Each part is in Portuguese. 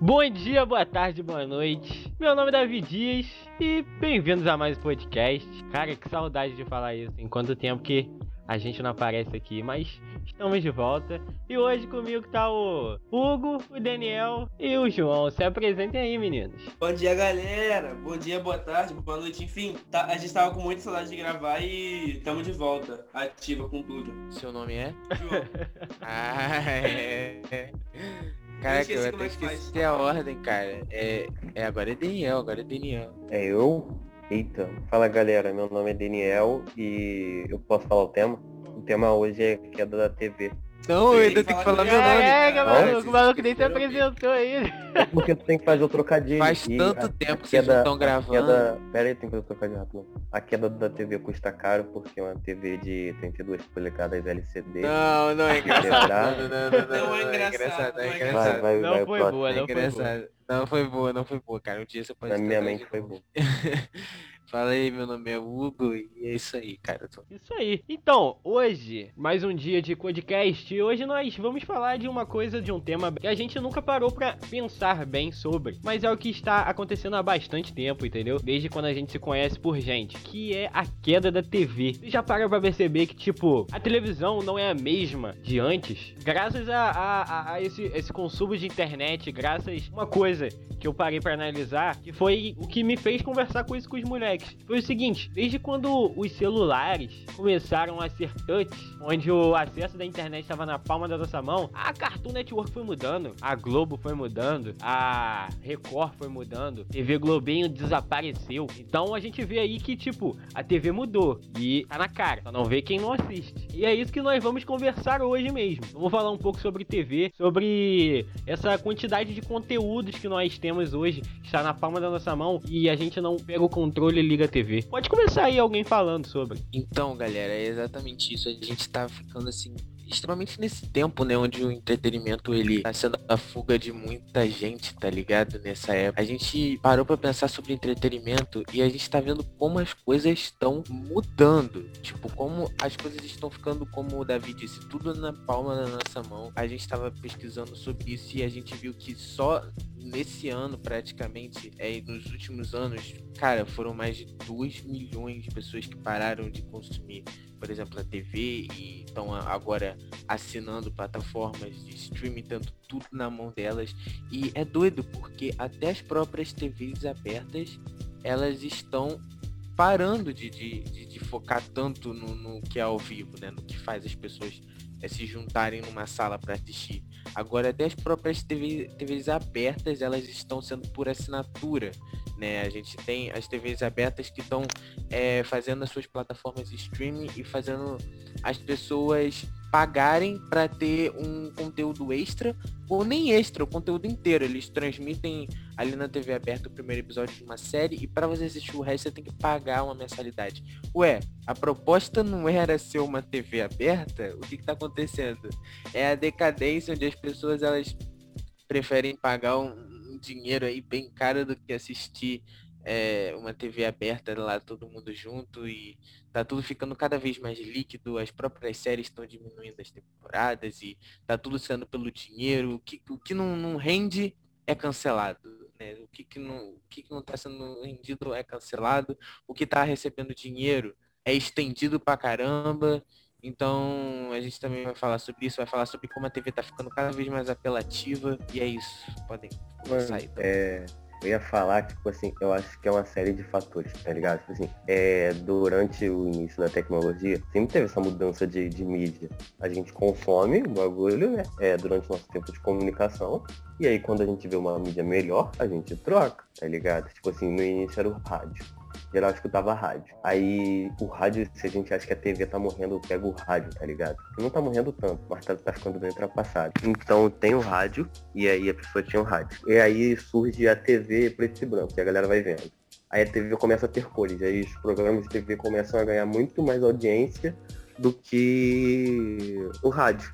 Bom dia, boa tarde, boa noite. Meu nome é Davi Dias e bem-vindos a mais um podcast. Cara, que saudade de falar isso. Em quanto tempo que a gente não aparece aqui, mas estamos de volta. E hoje comigo tá o Hugo, o Daniel e o João. Se apresentem aí, meninos. Bom dia, galera. Bom dia, boa tarde, boa noite. Enfim, tá, a gente tava com muita saudade de gravar e estamos de volta, ativa com tudo. Seu nome é? João, Ah, é. Caraca, esqueci eu até que faz. esqueci a ordem, cara. É, é, agora é Daniel, agora é Daniel. É eu? Eita. Fala galera, meu nome é Daniel e eu posso falar o tema? O tema hoje é queda da TV. Não, eu ainda tenho que falar meu nome. Caraca, Não, maluco, o vocês maluco nem se apresentou ainda. É porque tu tem que fazer o trocadilho. Faz e tanto a- tempo a que vocês não estão gravando. Queda... Pera aí, tem que fazer o trocadilho rápido. A queda da TV custa caro porque é uma TV de 32 polegadas LCD. Não, não é engraçado. Não, não, não, não, Não é engraçado, não é não é Vai, engraçado. vai, Não vai. foi próximo. boa, É não foi boa. engraçado. Não foi boa, não foi boa, cara. Um dia você pode Na minha mente foi boa. Fala aí, meu nome é Hugo e é isso aí, cara. Tô- Isso aí. Então, hoje, mais um dia de podcast. E hoje nós vamos falar de uma coisa, de um tema que a gente nunca parou pra pensar bem sobre. Mas é o que está acontecendo há bastante tempo, entendeu? Desde quando a gente se conhece por gente. Que é a queda da TV. Você já para pra perceber que, tipo, a televisão não é a mesma de antes. Graças a, a, a- esse, esse consumo de internet, graças a uma coisa que eu parei pra analisar, que foi o que me fez conversar com isso com os moleques. Foi o seguinte, desde quando os celulares começaram a ser touch, onde o acesso da internet estava na palma da nossa mão, a Cartoon Network foi mudando, a Globo foi mudando, a Record foi mudando, TV Globinho desapareceu. Então a gente vê aí que, tipo, a TV mudou e tá na cara, só não vê quem não assiste. E é isso que nós vamos conversar hoje mesmo. Vamos falar um pouco sobre TV, sobre essa quantidade de conteúdos que nós temos hoje, que está na palma da nossa mão e a gente não pega o controle liga TV. Pode começar aí alguém falando sobre. Então, galera, é exatamente isso. A gente tá ficando assim extremamente nesse tempo, né, onde o entretenimento ele tá sendo a fuga de muita gente, tá ligado? Nessa época. A gente parou pra pensar sobre entretenimento e a gente tá vendo como as coisas estão mudando. Tipo, como as coisas estão ficando, como o Davi disse, tudo na palma da nossa mão. A gente tava pesquisando sobre isso e a gente viu que só nesse ano, praticamente, é, nos últimos anos, cara, foram mais de 2 milhões de pessoas que pararam de consumir, por exemplo, a TV e estão agora assinando plataformas de streaming, tendo tudo na mão delas. E é doido, porque até as próprias TVs abertas, elas estão parando de, de, de, de focar tanto no, no que é ao vivo, né? No que faz as pessoas eh, se juntarem numa sala para assistir. Agora até as próprias TV, TVs abertas, elas estão sendo por assinatura, né? A gente tem as TVs abertas que estão eh, fazendo as suas plataformas de streaming e fazendo as pessoas pagarem para ter um conteúdo extra ou nem extra, o conteúdo inteiro. Eles transmitem ali na TV aberta o primeiro episódio de uma série e para você assistir o resto você tem que pagar uma mensalidade. Ué, a proposta não era ser uma TV aberta? O que que tá acontecendo? É a decadência onde as pessoas elas preferem pagar um, dinheiro aí bem caro do que assistir é, uma TV aberta lá todo mundo junto e tá tudo ficando cada vez mais líquido, as próprias séries estão diminuindo as temporadas e tá tudo sendo pelo dinheiro, o que, o que não, não rende é cancelado, né? O que, que não, o que, que não tá sendo rendido é cancelado, o que tá recebendo dinheiro é estendido pra caramba. Então a gente também vai falar sobre isso, vai falar sobre como a TV tá ficando cada vez mais apelativa e é isso. Podem começar então. É, eu ia falar que, tipo assim, eu acho que é uma série de fatores, tá ligado? Tipo assim, é, durante o início da tecnologia, sempre teve essa mudança de, de mídia. A gente consome o bagulho, né? É, durante o nosso tempo de comunicação. E aí, quando a gente vê uma mídia melhor, a gente troca, tá ligado? Tipo assim, no início era o rádio. Geral escutava rádio. Aí o rádio, se a gente acha que a TV tá morrendo, pega o rádio, tá ligado? Não tá morrendo tanto, mas tá, tá ficando bem ultrapassado. Então tem o rádio, e aí a pessoa tinha o rádio. E aí surge a TV preto e branco, que a galera vai vendo. Aí a TV começa a ter cores, aí os programas de TV começam a ganhar muito mais audiência do que o rádio.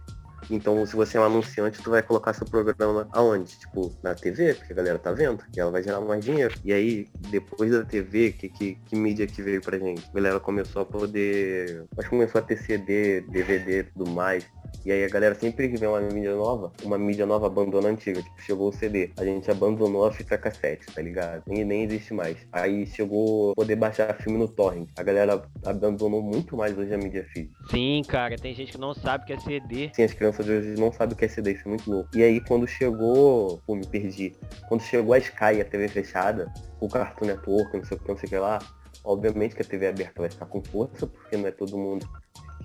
Então, se você é um anunciante, tu vai colocar seu programa aonde? Tipo, na TV, porque a galera tá vendo, e ela vai gerar mais dinheiro. E aí, depois da TV, que, que, que mídia que veio pra gente? A galera começou a poder. Acho que começou a ter CD, DVD e tudo mais. E aí a galera sempre que vê uma mídia nova, uma mídia nova abandona a antiga. Tipo, chegou o CD. A gente abandonou a fita cassete, tá ligado? Nem, nem existe mais. Aí chegou poder baixar filme no torrent. A galera abandonou muito mais hoje a mídia física. Sim, cara, tem gente que não sabe o que é CD. Sim, as crianças de hoje não sabem o que é CD, isso é muito louco. E aí quando chegou. Pô, me perdi. Quando chegou a Sky, a TV fechada, o Cartoon Network, não sei o que, não sei o que lá. Obviamente que a TV aberta vai ficar com força, porque não é todo mundo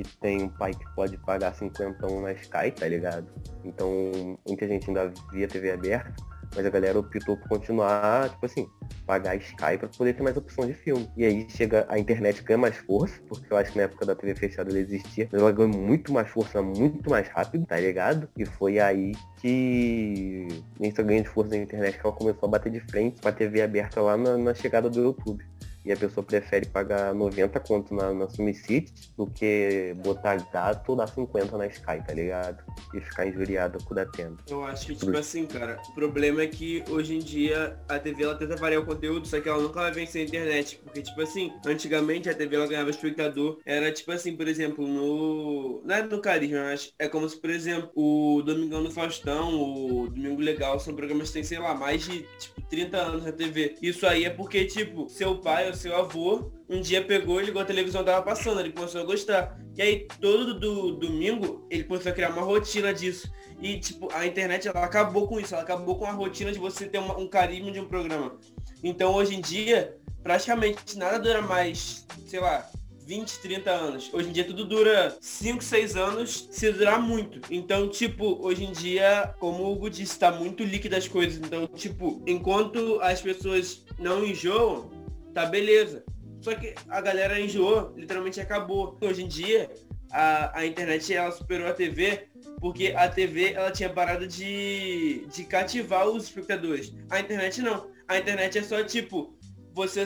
que tem um pai que pode pagar 50 na Sky, tá ligado? Então muita gente ainda via TV aberta, mas a galera optou por continuar, tipo assim, pagar Sky para poder ter mais opção de filme. E aí chega a internet ganha mais força, porque eu acho que na época da TV fechada ela existia, mas ela ganhou muito mais força, muito mais rápido, tá ligado? E foi aí que nessa ganho de força da internet que ela começou a bater de frente com a TV aberta lá na, na chegada do YouTube e a pessoa prefere pagar 90 conto na, na City do que botar gato dar 50 na Sky, tá ligado? E ficar injuriado com o da tenda. Eu acho que, tipo assim, cara, o problema é que hoje em dia a TV ela tenta variar o conteúdo, só que ela nunca vai vencer a internet. Porque, tipo assim, antigamente a TV ela ganhava espectador. Era tipo assim, por exemplo, no. Não é no Carisma, mas é como se, por exemplo, o Domingão do Faustão, o Domingo Legal, são programas que têm, sei lá, mais de tipo 30 anos na TV. Isso aí é porque, tipo, seu pai o seu avô um dia pegou ligou a televisão tava passando, ele começou a gostar. E aí todo do, domingo ele começou a criar uma rotina disso. E tipo, a internet ela acabou com isso, ela acabou com a rotina de você ter uma, um carisma de um programa. Então hoje em dia, praticamente nada dura mais, sei lá, 20, 30 anos. Hoje em dia tudo dura 5, 6 anos, se durar muito. Então, tipo, hoje em dia, como o Hugo disse, tá muito líquido as coisas. Então, tipo, enquanto as pessoas não enjoam, tá beleza. Só que a galera enjoou, literalmente acabou. Hoje em dia, a, a internet ela superou a TV porque a TV ela tinha parado de, de cativar os espectadores. A internet não. A internet é só tipo, você,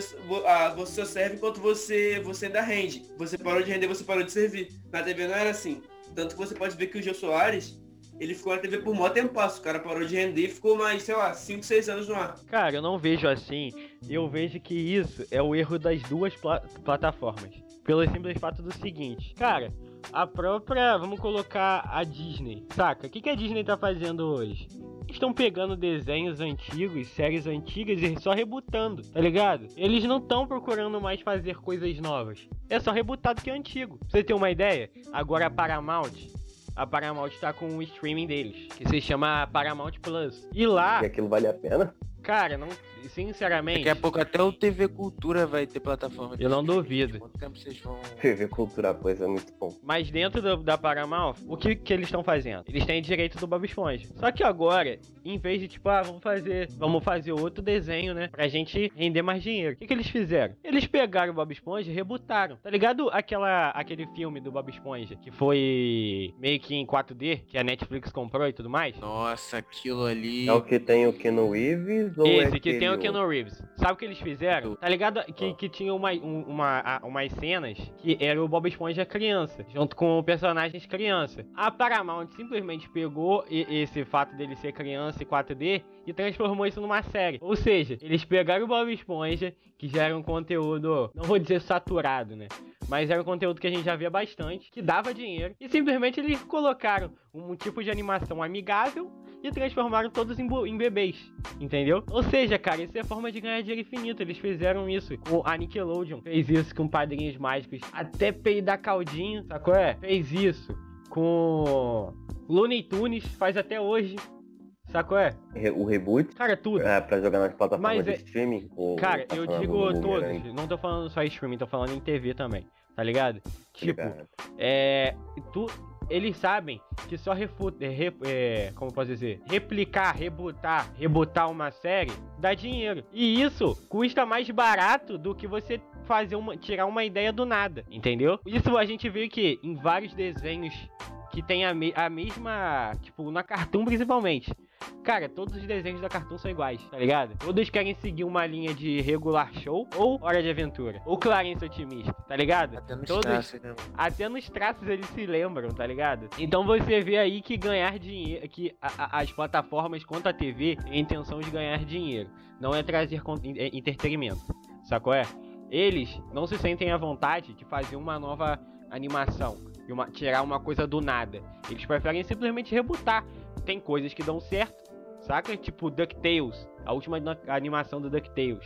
você só serve enquanto você, você ainda rende. Você parou de render, você parou de servir. Na TV não era assim. Tanto que você pode ver que o Gil Soares, ele ficou na TV por mó tempo. O cara parou de render e ficou mais, sei lá, 5, 6 anos no ar. Cara, eu não vejo assim. Eu vejo que isso é o erro das duas pla plataformas. Pelo simples fato do seguinte. Cara, a própria. Vamos colocar a Disney. Saca? O que, que a Disney tá fazendo hoje? Estão pegando desenhos antigos, séries antigas e só rebutando, tá ligado? Eles não estão procurando mais fazer coisas novas. É só rebutado que é antigo. Pra você ter uma ideia, agora a Paramount a Paramount tá com o streaming deles, que se chama Paramount Plus. E lá. E aquilo vale a pena? Cara, não, sinceramente. Daqui a pouco até o TV Cultura vai ter plataforma. Eu não duvido. Quanto tempo vocês vão. TV Cultura, pois é muito bom. Mas dentro do, da Paramount, o que, que eles estão fazendo? Eles têm direito do Bob Esponja. Só que agora, em vez de tipo, ah, vamos fazer, vamos fazer outro desenho, né? Pra gente render mais dinheiro. O que, que eles fizeram? Eles pegaram o Bob Esponja e rebutaram. Tá ligado aquela, aquele filme do Bob Esponja que foi meio que em 4D, que a Netflix comprou e tudo mais? Nossa, aquilo ali. É o que tem o Keanu Reeves ou Esse é que tem o Keanu Reeves. Sabe o que eles fizeram? Tá ligado? Que, que tinha uma, um- uma, umas cenas que era o Bob Esponja criança, junto com personagens criança. A Paramount simplesmente pegou esse fato dele ser criança e 4D e transformou isso numa série. Ou seja, eles pegaram o Bob Esponja, que já era um conteúdo, não vou dizer saturado, né? Mas era um conteúdo que a gente já via bastante, que dava dinheiro, e simplesmente eles colocaram um tipo de animação amigável e transformaram todos em, em bebês, entendeu? Ou seja, cara, isso é forma de ganhar dinheiro infinito. Eles fizeram isso com a Nickelodeon, fez isso com Padrinhos Mágicos, até peidar caldinho, sacou? É? Fez isso com Looney Tunes, faz até hoje, sacou? É? O reboot Cara, tudo. é, pra jogar nas plataformas Mas de é- streaming? ou Cara, tá eu digo do todos, não tô falando só streaming, tô falando em TV também, tá ligado? Tipo, Ligado. é. Tu, eles sabem que só refuta, re, é, como posso dizer, replicar, rebutar, rebutar uma série dá dinheiro. E isso custa mais barato do que você fazer uma, tirar uma ideia do nada, entendeu? Isso a gente vê que em vários desenhos que tem a, me- a mesma, tipo, na Cartoon principalmente. Cara, todos os desenhos da Cartoon são iguais, tá ligado? Todos querem seguir uma linha de regular show ou hora de aventura. Ou Clarence Otimista, tá ligado? Até nos Todos- traços, né? até nos traços eles se lembram, tá ligado? Então você vê aí que ganhar dinheiro, que a- a- as plataformas quanto a TV têm a intenção de ganhar dinheiro, não é trazer é, entretenimento, sacou é? Eles não se sentem à vontade de fazer uma nova animação. Uma, tirar uma coisa do nada. Eles preferem simplesmente rebutar. Tem coisas que dão certo, saca? Tipo DuckTales, a última animação do DuckTales.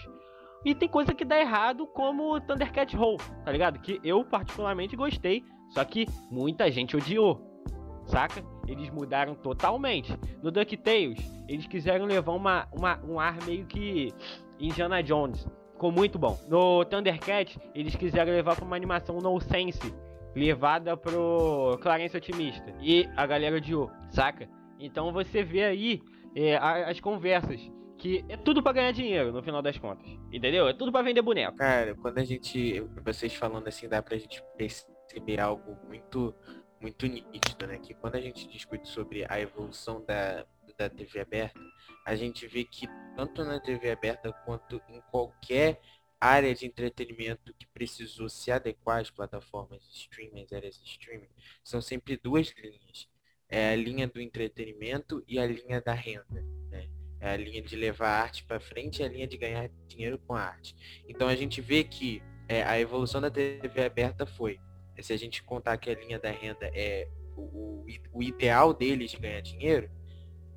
E tem coisa que dá errado, como Thundercat Roll, tá ligado? Que eu particularmente gostei, só que muita gente odiou, saca? Eles mudaram totalmente. No DuckTales, eles quiseram levar uma, uma, um ar meio que Indiana Jones. Ficou muito bom. No Thundercat, eles quiseram levar pra uma animação no sense, levada pro Clarence Otimista. E a galera odiou, saca? Então você vê aí é, as conversas que é tudo para ganhar dinheiro no final das contas. Entendeu? É tudo para vender boneco. Cara, quando a gente. Vocês falando assim, dá pra gente perceber algo muito, muito nítido, né? Que quando a gente discute sobre a evolução da, da TV aberta, a gente vê que tanto na TV aberta quanto em qualquer área de entretenimento que precisou se adequar às plataformas de streaming, às áreas de streaming, são sempre duas linhas. É a linha do entretenimento e a linha da renda. Né? É a linha de levar a arte para frente e a linha de ganhar dinheiro com a arte. Então a gente vê que é, a evolução da TV aberta foi, se a gente contar que a linha da renda é o, o, o ideal deles de ganhar dinheiro,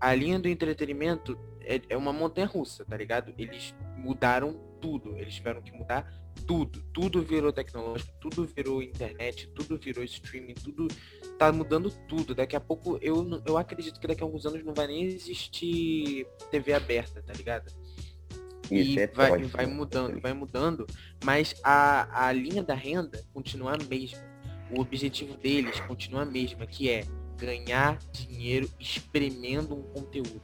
a linha do entretenimento é, é uma montanha russa, tá ligado? Eles mudaram tudo, eles tiveram que mudar tudo, tudo virou tecnológico, tudo virou internet, tudo virou streaming, tudo tá mudando tudo. Daqui a pouco eu, eu acredito que daqui a alguns anos não vai nem existir TV aberta, tá ligado? Isso e é vai, vai né? mudando, vai mudando, mas a, a linha da renda continua a mesma. O objetivo deles continua a mesma, que é ganhar dinheiro espremendo um conteúdo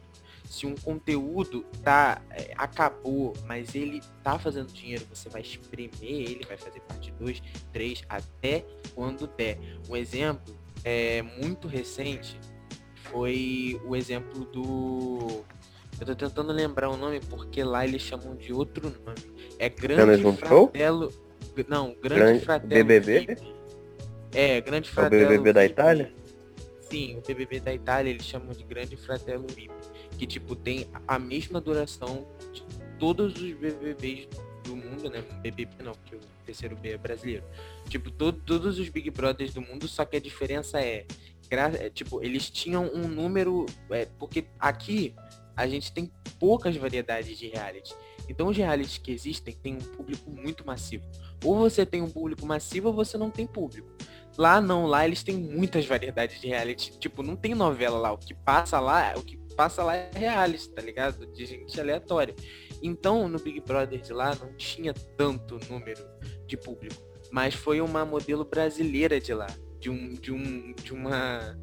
se um conteúdo tá é, acabou, mas ele tá fazendo dinheiro, você vai espremer ele, vai fazer parte 2, 3, até quando der. Um exemplo é muito recente foi o exemplo do eu tô tentando lembrar o nome porque lá eles chamam de outro nome. É Grande Fratello. Não, Grande, grande Fratello. BBB? É, Grande É o. BBB da. Itália? Sim, o BBB da Itália eles chamam de Grande Fratello VIP, que tipo tem a mesma duração de todos os BBBs do mundo, né? BBB não, porque o terceiro B é brasileiro. Tipo, to- todos os Big Brothers do mundo, só que a diferença é, é, tipo, eles tinham um número, é, porque aqui a gente tem poucas variedades de reality. Então os realities que existem têm um público muito massivo. Ou você tem um público massivo ou você não tem público. Lá não, lá eles têm muitas variedades de reality. Tipo, não tem novela lá. O que passa lá, o que passa lá é reality, tá ligado? De gente aleatória. Então, no Big Brother de lá não tinha tanto número de público. Mas foi uma modelo brasileira de lá. De um. De um. De uma.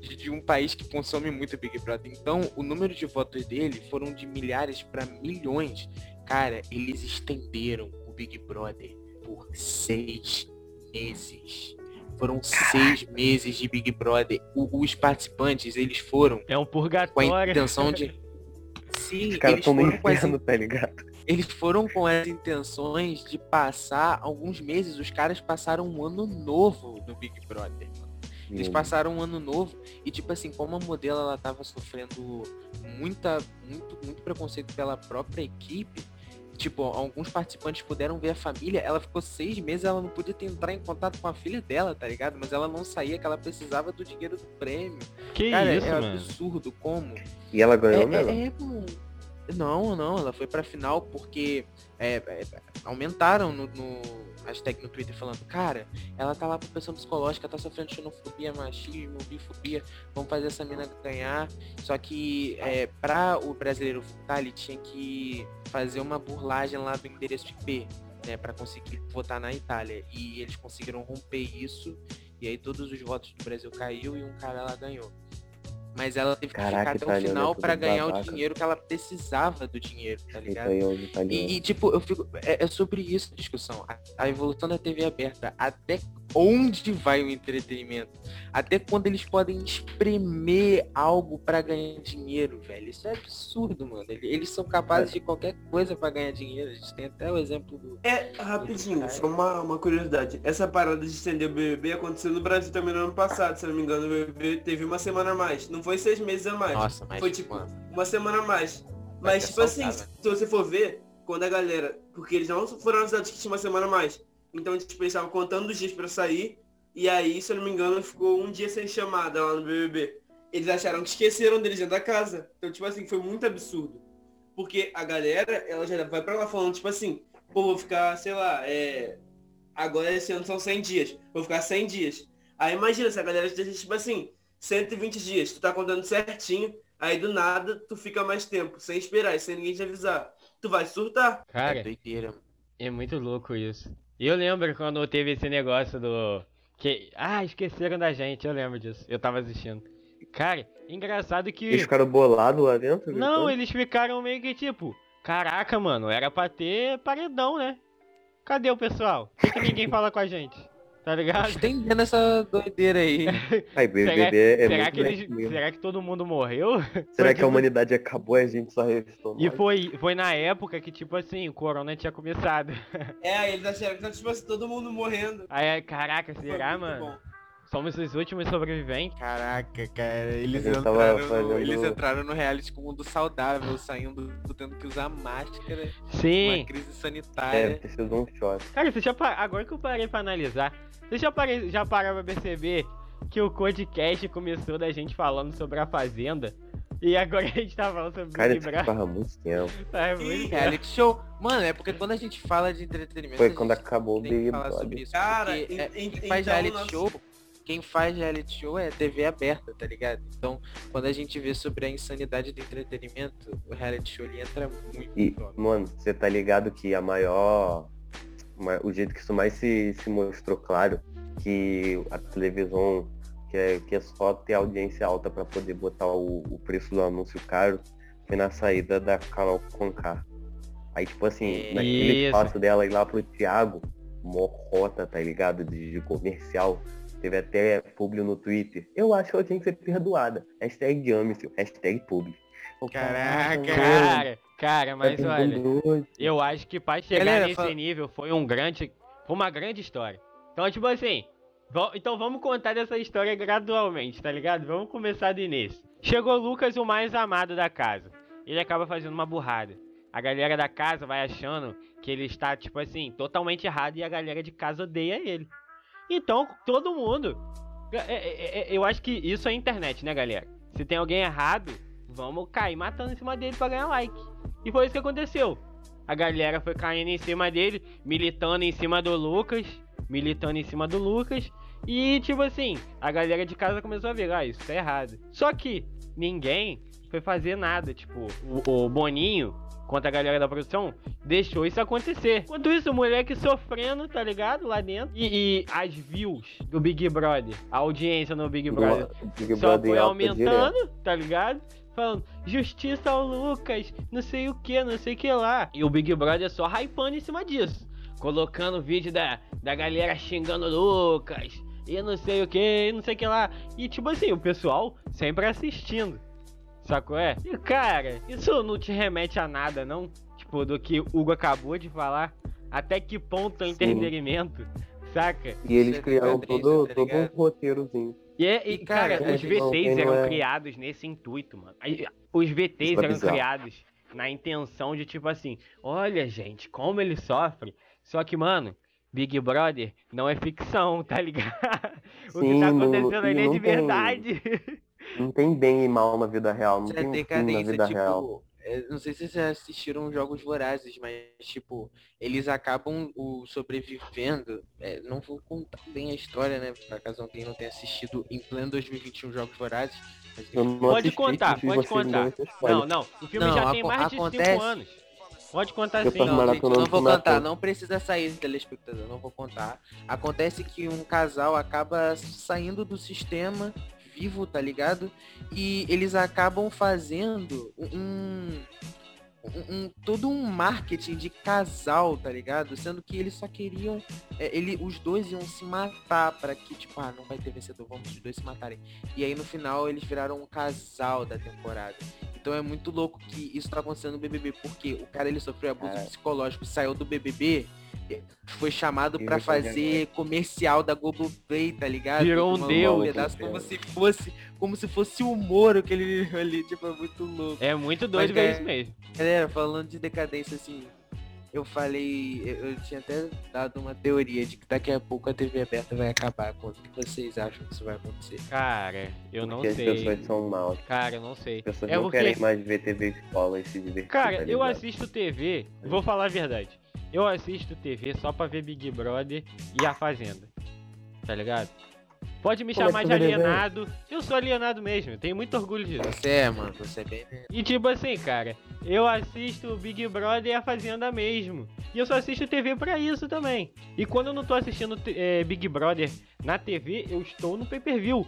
De, um país que consome muito Big Brother. Então, o número de votos dele foram de milhares para milhões. Cara, eles estenderam o Big Brother por seis meses. Foram seis meses de Big Brother. O- os participantes, eles foram É um com a purgatório. intenção de. Sim, Os caras eles estão no foram, com as, inferno, tá ligado? eles foram com as intenções de passar alguns meses. Os caras passaram um ano novo no Big Brother. mano. Eles passaram um ano novo e, tipo assim, como a modelo ela tava sofrendo muita, muito, muito preconceito pela própria equipe, tipo, alguns participantes puderam ver a família, ela ficou seis meses, ela não podia ter- entrar em contato com a filha dela, tá ligado? Mas ela não saía, que ela precisava do dinheiro do prêmio. Que Cara, isso, é mano. absurdo como. E ela É, ganhou mesmo? é, é, pô. Não, não, ela foi pra final porque é, é, aumentaram no, no hashtag no Twitter falando, cara, ela tá lá por pressão psicológica, tá sofrendo xenofobia, machismo, bifobia, vamos fazer essa mina ganhar. Só que é, pra o brasileiro votar, ele tinha que fazer uma burlagem lá do endereço IP, né, pra conseguir votar na Itália. E eles conseguiram romper isso, e aí todos os votos do Brasil caiu e um cara lá ganhou. Mas ela teve que Caraca, ficar até o italiano é final pra ganhar o babaca. dinheiro que ela precisava do dinheiro, tá ligado? aí é os italianos. E, e, tipo, eu fico. É, é sobre isso a discussão. A, a evolução da TV aberta. Até onde vai o entretenimento? Até quando eles podem espremer algo pra ganhar dinheiro, velho? Isso é absurdo, mano. Ele- Eles são capazes de qualquer coisa pra ganhar dinheiro. A gente tem até o exemplo do. É, rapidinho, só uma, uma curiosidade. Essa parada de estender o BBB aconteceu no Brasil também no ano passado, se não me engano, o BBB teve uma semana a mais. Não foi seis meses a mais. Nossa, mas. Foi tipo mano, uma semana a mais. Vai Mas, tipo assim, se você for ver, quando a galera. Porque eles não foram anunciados que tinha uma semana a mais. Então, tipo, eles estavam contando os dias pra sair. E aí, se eu não me engano, ficou um dia sem chamada lá no BBB. Eles acharam que esqueceram deles dentro da casa. Então, tipo assim, foi muito absurdo. Porque a galera, ela já vai pra lá falando, tipo assim, pô, vou ficar, sei lá, é... Agora esse ano são 100 dias. Vou ficar 100 dias. Aí imagina se a galera te deixa, tipo assim, 120 dias. Tu tá contando certinho. Aí do nada, tu fica mais tempo, sem esperar, e sem ninguém te avisar. Tu vai surtar. Cara, É doideira. é muito louco isso. Eu lembro quando teve esse negócio do. Que. Ah, esqueceram da gente, eu lembro disso. Eu tava assistindo. Cara, engraçado que. Eles ficaram bolados lá dentro? Não, eles ficaram meio que tipo, caraca, mano, era pra ter paredão, né? Cadê o pessoal? Por que, que ninguém fala com a gente? Tá ligado? Estendendo essa doideira aí. Ai, BBB é será, muito que eles- será que todo mundo morreu? Será Foi que a tipo- humanidade acabou e a gente só restou? E foi, foi na época que, tipo assim, o corona tinha começado. É, aí eles acharam que tipo assim, todo mundo morrendo. Aí, caraca, Foi será, muito mano? bom. Somos os últimos sobreviventes. Caraca, cara, eles tava entraram, no, fazendo- eles entraram no reality com o mundo saudável, saindo tendo que usar máscara, uma Sim. crise Deve sanitária. ter sido um choque. Cara, você já pa- agora que eu parei pra analisar, você já, parei, já parou pra perceber que o podcast começou da gente falando sobre a Fazenda? E agora a gente tá falando sobre Cara, Big isso Brother. faz muito tempo. É muito Reality show. Mano, é porque quando a gente fala de entretenimento, Foi quando acabou o Big falar sobre Brother. isso. Cara, é, en- faz então, reality nossa- show, quem faz reality show é TV aberta, tá ligado? Então, quando a gente vê sobre a insanidade do entretenimento, o reality show ele entra muito E, top. mano, você tá ligado que a maior. ma- O jeito que isso mais se, se mostrou claro, que a televisão quer, quer só ter audiência alta pra poder botar o, o preço do anúncio caro, foi na saída da Carol Conká. Aí, tipo assim, É. naquele Isso. espaço dela ir lá pro Thiago, morrota, tá ligado? De, de comercial. Teve até publi no Twitter. Eu acho que ela tinha que ser perdoada. Hashtag ame, filho. Hashtag publi. Ô, Caraca. Cara, cara, mas Tá olha, doido. eu acho que pra chegar Galera, nesse fala- nível foi um grande. Foi uma grande história. Então, tipo assim, então vamos contar dessa história gradualmente, tá ligado? Vamos começar do início. Chegou o Lucas, o mais amado da casa. Ele acaba fazendo uma burrada. A galera da casa vai achando que ele está, tipo assim, totalmente errado e a galera de casa odeia ele. Então, todo mundo. é- é- é- Eu acho que isso é internet, né, galera? Se tem alguém errado, vamos cair matando em cima dele pra ganhar like. E foi isso que aconteceu. A galera foi caindo em cima dele, militando em cima do Lucas, militando em cima do Lucas. E tipo assim, a galera de casa começou a ver, ah, isso tá errado. Só que ninguém foi fazer nada. Tipo, o, o Boninho, contra a galera da produção, deixou isso acontecer. Enquanto isso, o moleque sofrendo, tá ligado? Lá dentro. E, e as views do Big Brother, a audiência no Big Brother, Big só Brother foi aumentando, direto. tá ligado? Falando, justiça ao Lucas, não sei o que, não sei o que lá. E o Big Brother só hypando em cima disso. Colocando vídeo da, da galera xingando o Lucas. E não sei o que, não sei o que lá. E tipo assim, o pessoal sempre assistindo. Sacou? É? E cara, isso não te remete a nada, não? Tipo, do que o Hugo acabou de falar. Até que ponto é Sim. entretenimento, saca? E eles é criaram Patrícia, todo, tá todo um roteirozinho. E, é- e, cara, cara, os é- VTs eram é- criados nesse intuito, mano. Aí, Os VTs Isso é eram bizarro. criados na intenção de, tipo assim, olha, gente, como ele sofre. Só que, mano, Big Brother não é ficção, tá ligado? o que Sim, tá não- acontecendo ali é de tem- verdade. Não tem bem e mal na vida real, não Isso tem é um fim na decadência, vida tipo, real. é, não sei se vocês já assistiram Jogos Vorazes, mas, tipo, eles acabam o, sobrevivendo, é, não vou contar bem a história, né, pra caso alguém não tenha assistido em pleno 2021 Jogos Vorazes, não Pode contar, pode contar. Não, não, o filme Não, já tem mais de acontece- 5 anos. Pode contar sim. tô Não, gente, não vou contar, não precisa sair, telespectador, não vou contar. Acontece que um casal acaba saindo do sistema vivo, tá ligado? E eles acabam fazendo um, um- um- todo um marketing de casal, tá ligado? Sendo que eles só queriam, é, ele, os dois iam se matar para que tipo, ah, não vai ter vencedor, vamos os dois se matarem. E aí no final eles viraram um casal da temporada. Então é muito louco que isso tá acontecendo no BBB, porque o cara ele sofreu abuso É. psicológico, saiu do BBB, foi chamado pra vai fazer comercial da Globoplay, tá ligado? Virou um deus. pedaço como se fosse, como se fosse o Moro que ele viveu ali, tipo, é muito louco. É muito doido Mas, ver é- isso mesmo. Galera, falando de decadência, assim, eu falei, eu, eu tinha até dado uma teoria de que daqui a pouco a TV aberta vai acabar. Quando que vocês acham que isso vai acontecer? Cara, eu não Porque as sei. pessoas são maus. Cara, eu não sei. As pessoas É não porque- querem mais ver TV escola e se divertir. Cara, tá eu ligado? assisto TV, vou falar a verdade. Eu assisto TV só pra ver Big Brother e A Fazenda. Tá ligado? Pode me Pô, mas chamar de alienado. Eu sou alienado mesmo, eu tenho muito orgulho disso. Você é, mano, você é bem. E tipo assim, cara, eu assisto Big Brother e a Fazenda mesmo. E eu só assisto TV pra isso também. E quando eu não tô assistindo eh, Big Brother na TV, eu estou no pay-per-view.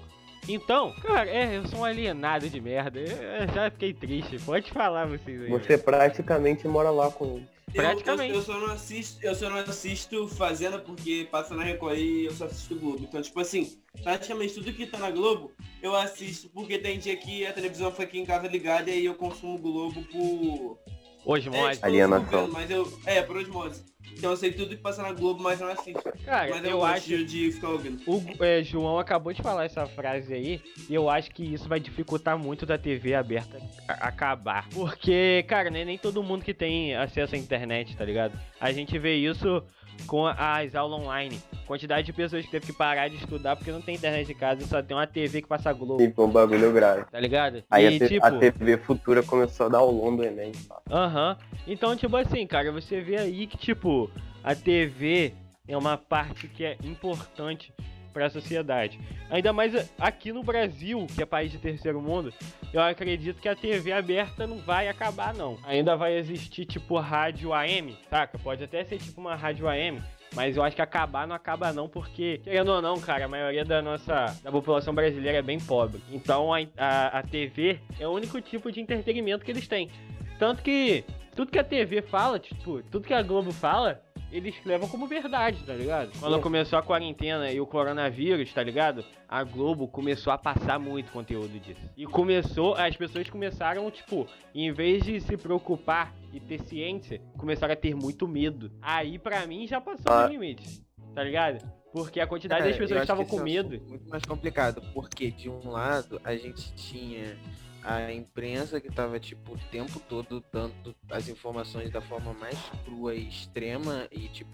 Então, cara, é, eu sou um alienado de merda. Eu, eu já fiquei triste. Pode falar vocês aí. Você praticamente mora lá com eles. Eu- Praticamente. Eu, eu, só não assisto, eu só não assisto Fazenda porque passa na Record e eu só assisto Globo. Então, tipo assim, praticamente tudo que tá na Globo, eu assisto porque tem dia que a televisão foi aqui em casa ligada e aí eu consumo Globo por. Hoje, É, tipo, eu Alienação. mas eu. É, por osmose. Então eu sei tudo que passa na Globo, mas eu não assisto. Cara, mas eu, eu gosto acho. de, ficar ouvindo. O é, João acabou de falar essa frase aí, e eu acho que isso vai dificultar muito da TV aberta acabar. Porque, cara, nem, nem todo mundo que tem acesso à internet, tá ligado? A gente vê isso com as aulas online. Quantidade de pessoas que teve que parar de estudar porque não tem internet em casa e só tem uma TV que passa Globo, Tipo, um bagulho grave. tá ligado? Aí e a, tipo, a TV futura começou a dar o longo do Enem. Aham. Então, tipo assim, cara, você vê aí que, tipo, a TV é uma parte que é importante pra sociedade. Ainda mais aqui no Brasil, que é país de terceiro mundo, eu acredito que a TV aberta não vai acabar, não. Ainda vai existir, tipo, rádio AM, saca? Pode até ser, tipo, uma rádio AM. Mas eu acho que acabar não acaba não, porque, querendo ou não, cara, a maioria da nossa da população brasileira é bem pobre. Então a, a, a TV é o único tipo de entretenimento que eles têm. Tanto que tudo que a TV fala, tipo, tudo que a Globo fala, eles levam como verdade, tá ligado? Quando Sim. começou a quarentena e o coronavírus, tá ligado? A Globo começou a passar muito conteúdo disso. E começou, as pessoas começaram, tipo, em vez de se preocupar e ter ciência, começaram a ter muito medo. Aí, pra mim, já passou Ah. do limite, tá ligado? Porque a quantidade Cara, das pessoas que estavam com é medo. Muito mais complicado, porque de um lado a gente tinha a imprensa que tava tipo o tempo todo dando as informações da forma mais crua e extrema e tipo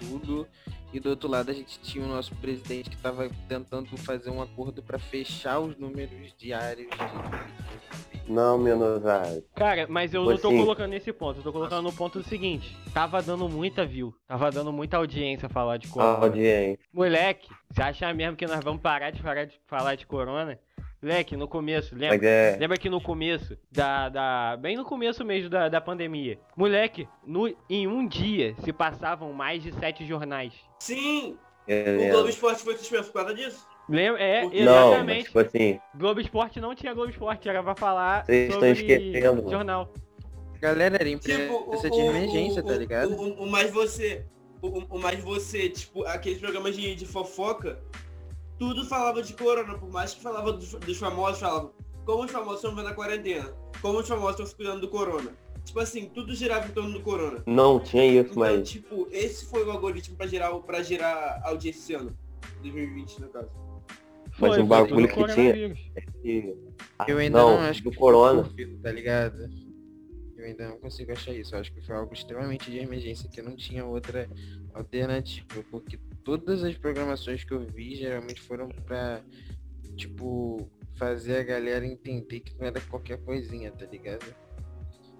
tudo. E do outro lado a gente tinha o nosso presidente que tava tentando fazer um acordo para fechar os números diários de Não, Menosari. Cara, mas eu Foi não tô colocando nesse ponto, eu tô colocando no ponto do seguinte. Tava dando muita view, tava dando muita audiência falar de corona. audiência. Moleque, você acha mesmo que nós vamos parar de falar de, falar de corona? Moleque, no começo, lembra? Mas é. Lembra que no começo, da, da. Bem no começo mesmo da, da pandemia. Moleque, no, em um dia se passavam mais de sete jornais. Sim! é- O Globo Esporte foi suspenso por causa disso. Lembra? É, Não, mas exatamente. tipo assim, Globo Esporte não tinha Globo Esporte, era pra falar Vocês sobre estão esquecendo, jornal. Galera, era Tipo, imprensa de emergência, tá ligado? O, o- o mais você. O, o mais você, tipo, aqueles programas de, de fofoca, tudo falava de corona, por mais que falava dos, dos famosos, falava como os famosos estão vendo a quarentena, como os famosos estão se cuidando do corona. Tipo assim, tudo girava em torno do corona. não tinha isso, Então, mas. tipo, esse foi o algoritmo pra gerar, pra gerar audiência esse ano. 2020, no caso. Mas Foi, um foi bagulho que tinha- Ah, Eu ainda não, não, acho do que corona. por, tá ligado? Eu ainda não consigo achar isso. Eu acho que foi algo extremamente de emergência que não tinha outra alternativa. Porque todas as programações que eu vi geralmente foram pra, tipo, fazer a galera entender que não era qualquer coisinha, tá ligado?